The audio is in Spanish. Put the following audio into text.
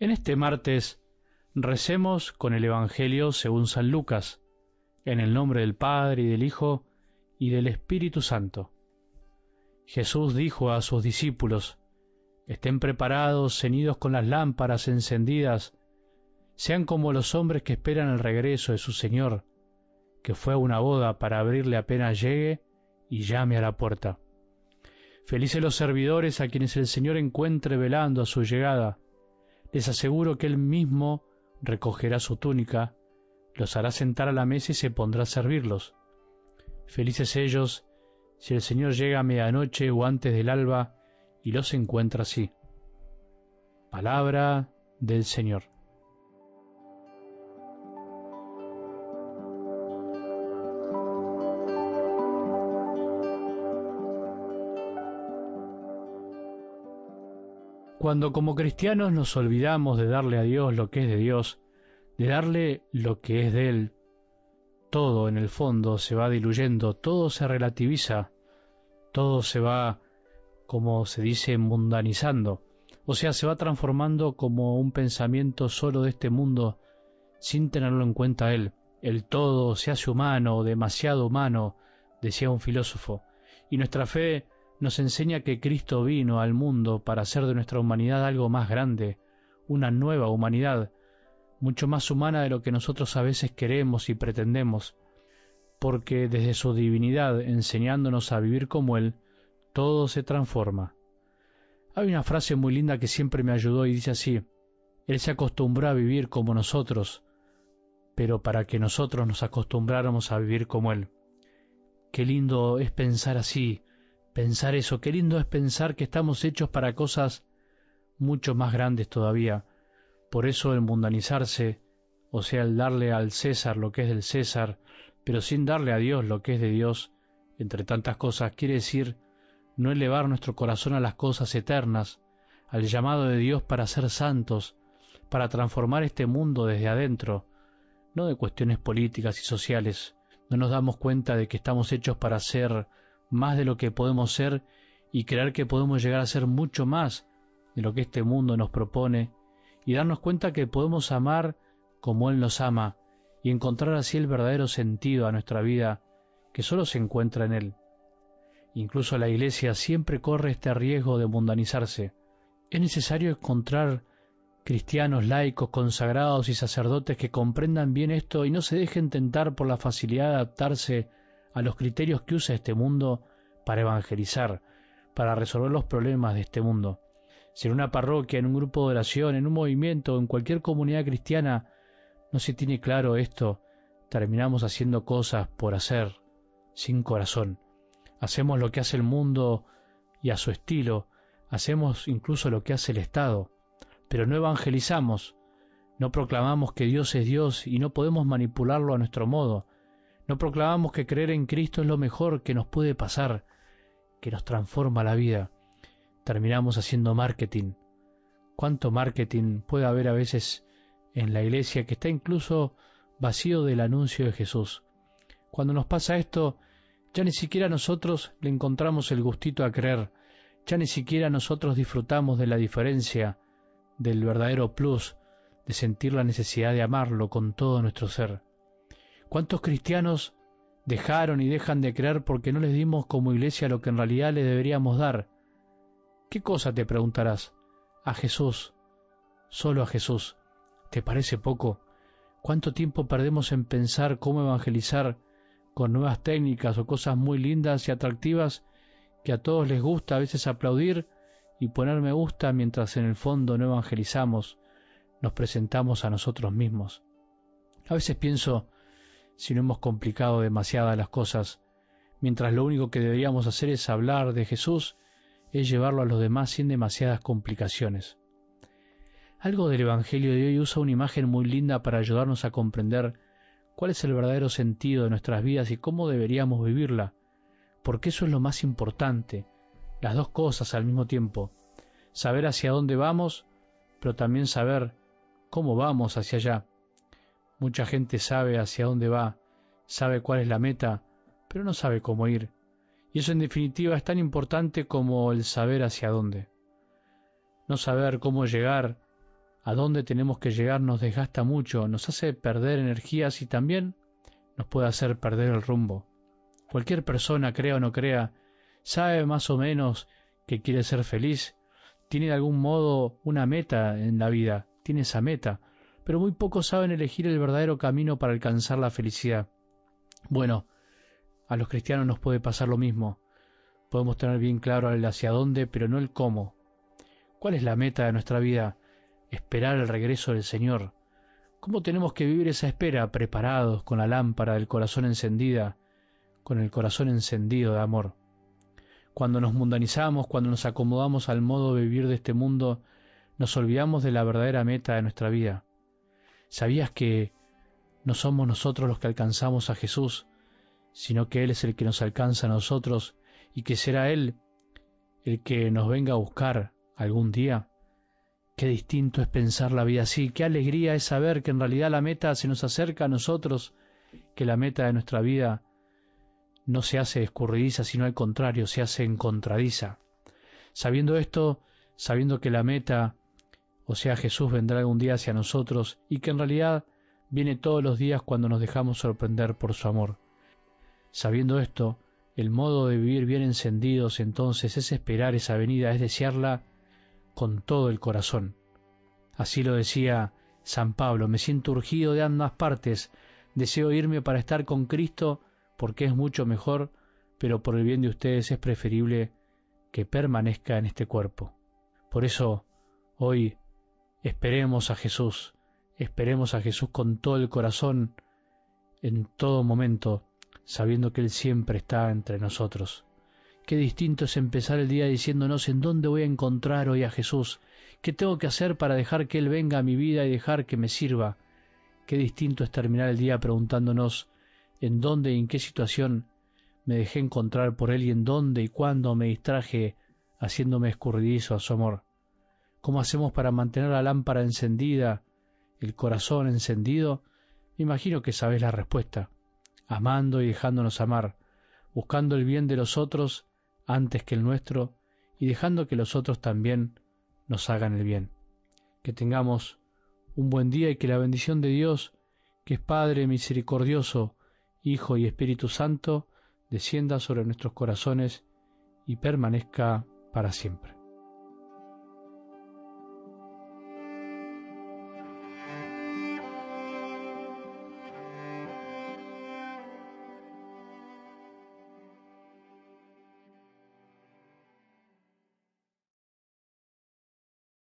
En este martes recemos con el Evangelio según San Lucas, en el nombre del Padre y del Hijo y del Espíritu Santo. Jesús dijo a sus discípulos, Estén preparados, ceñidos con las lámparas encendidas, sean como los hombres que esperan el regreso de su Señor, que fue a una boda para abrirle apenas llegue y llame a la puerta. Felices los servidores a quienes el Señor encuentre velando a su llegada. Les aseguro que Él mismo recogerá su túnica, los hará sentar a la mesa y se pondrá a servirlos. Felices ellos si el Señor llega a medianoche o antes del alba y los encuentra así. Palabra del Señor. Cuando como cristianos nos olvidamos de darle a Dios lo que es de Dios, de darle lo que es de Él, todo en el fondo se va diluyendo, todo se relativiza, todo se va, como se dice, mundanizando, o sea, se va transformando como un pensamiento solo de este mundo, sin tenerlo en cuenta Él. El todo se hace humano, demasiado humano, decía un filósofo, y nuestra fe nos enseña que Cristo vino al mundo para hacer de nuestra humanidad algo más grande, una nueva humanidad, mucho más humana de lo que nosotros a veces queremos y pretendemos, porque desde su divinidad, enseñándonos a vivir como Él, todo se transforma. Hay una frase muy linda que siempre me ayudó y dice así, Él se acostumbró a vivir como nosotros, pero para que nosotros nos acostumbráramos a vivir como Él. Qué lindo es pensar así, pensar eso, qué lindo es pensar que estamos hechos para cosas mucho más grandes todavía. Por eso el mundanizarse, o sea, el darle al César lo que es del César, pero sin darle a Dios lo que es de Dios, entre tantas cosas, quiere decir no elevar nuestro corazón a las cosas eternas, al llamado de Dios para ser santos, para transformar este mundo desde adentro, no de cuestiones políticas y sociales. No nos damos cuenta de que estamos hechos para ser más de lo que podemos ser y creer que podemos llegar a ser mucho más de lo que este mundo nos propone y darnos cuenta que podemos amar como Él nos ama y encontrar así el verdadero sentido a nuestra vida que solo se encuentra en Él. Incluso la Iglesia siempre corre este riesgo de mundanizarse. Es necesario encontrar cristianos laicos, consagrados y sacerdotes que comprendan bien esto y no se dejen tentar por la facilidad de adaptarse a los criterios que usa este mundo para evangelizar, para resolver los problemas de este mundo. Si en una parroquia, en un grupo de oración, en un movimiento, en cualquier comunidad cristiana, no se tiene claro esto, terminamos haciendo cosas por hacer, sin corazón. Hacemos lo que hace el mundo y a su estilo, hacemos incluso lo que hace el Estado, pero no evangelizamos, no proclamamos que Dios es Dios y no podemos manipularlo a nuestro modo, no proclamamos que creer en Cristo es lo mejor que nos puede pasar, que nos transforma la vida. Terminamos haciendo marketing. ¿Cuánto marketing puede haber a veces en la iglesia que está incluso vacío del anuncio de Jesús? Cuando nos pasa esto, ya ni siquiera nosotros le encontramos el gustito a creer, ya ni siquiera nosotros disfrutamos de la diferencia, del verdadero plus, de sentir la necesidad de amarlo con todo nuestro ser. ¿Cuántos cristianos dejaron y dejan de creer porque no les dimos como iglesia lo que en realidad le deberíamos dar? ¿Qué cosa te preguntarás? A Jesús, solo a Jesús. ¿Te parece poco? ¿Cuánto tiempo perdemos en pensar cómo evangelizar con nuevas técnicas o cosas muy lindas y atractivas que a todos les gusta a veces aplaudir y poner me gusta mientras en el fondo no evangelizamos, nos presentamos a nosotros mismos? A veces pienso, si no hemos complicado demasiadas las cosas, mientras lo único que deberíamos hacer es hablar de Jesús, es llevarlo a los demás sin demasiadas complicaciones. Algo del Evangelio de hoy usa una imagen muy linda para ayudarnos a comprender cuál es el verdadero sentido de nuestras vidas y cómo deberíamos vivirla, porque eso es lo más importante, las dos cosas al mismo tiempo, saber hacia dónde vamos, pero también saber cómo vamos hacia allá. Mucha gente sabe hacia dónde va, sabe cuál es la meta, pero no sabe cómo ir. Y eso en definitiva es tan importante como el saber hacia dónde. No saber cómo llegar a dónde tenemos que llegar nos desgasta mucho, nos hace perder energías y también nos puede hacer perder el rumbo. Cualquier persona, crea o no crea, sabe más o menos que quiere ser feliz, tiene de algún modo una meta en la vida, tiene esa meta, pero muy pocos saben elegir el verdadero camino para alcanzar la felicidad. Bueno, a los cristianos nos puede pasar lo mismo. Podemos tener bien claro el hacia dónde, pero no el cómo. ¿Cuál es la meta de nuestra vida? Esperar el regreso del Señor. ¿Cómo tenemos que vivir esa espera preparados con la lámpara del corazón encendida, con el corazón encendido de amor? Cuando nos mundanizamos, cuando nos acomodamos al modo de vivir de este mundo, nos olvidamos de la verdadera meta de nuestra vida. ¿Sabías que no somos nosotros los que alcanzamos a Jesús, sino que Él es el que nos alcanza a nosotros y que será Él el que nos venga a buscar algún día? Qué distinto es pensar la vida así, qué alegría es saber que en realidad la meta se nos acerca a nosotros, que la meta de nuestra vida no se hace escurridiza, sino al contrario, se hace encontradiza. Sabiendo esto, sabiendo que la meta, o sea, Jesús vendrá algún día hacia nosotros y que en realidad viene todos los días cuando nos dejamos sorprender por su amor. Sabiendo esto, el modo de vivir bien encendidos entonces es esperar esa venida, es desearla con todo el corazón. Así lo decía San Pablo, me siento urgido de ambas partes, deseo irme para estar con Cristo porque es mucho mejor, pero por el bien de ustedes es preferible que permanezca en este cuerpo. Por eso, hoy, esperemos a Jesús, esperemos a Jesús con todo el corazón, en todo momento, sabiendo que Él siempre está entre nosotros. Qué distinto es empezar el día diciéndonos en dónde voy a encontrar hoy a Jesús, qué tengo que hacer para dejar que Él venga a mi vida y dejar que me sirva. Qué distinto es terminar el día preguntándonos en dónde y en qué situación me dejé encontrar por él y en dónde y cuándo me distraje haciéndome escurridizo a su amor. ¿Cómo hacemos para mantener la lámpara encendida, el corazón encendido? Me imagino que sabes la respuesta. Amando y dejándonos amar, buscando el bien de los otros antes que el nuestro y dejando que los otros también nos hagan el bien. Que tengamos un buen día y que la bendición de Dios, que es Padre misericordioso, Hijo y Espíritu Santo, descienda sobre nuestros corazones y permanezca para siempre.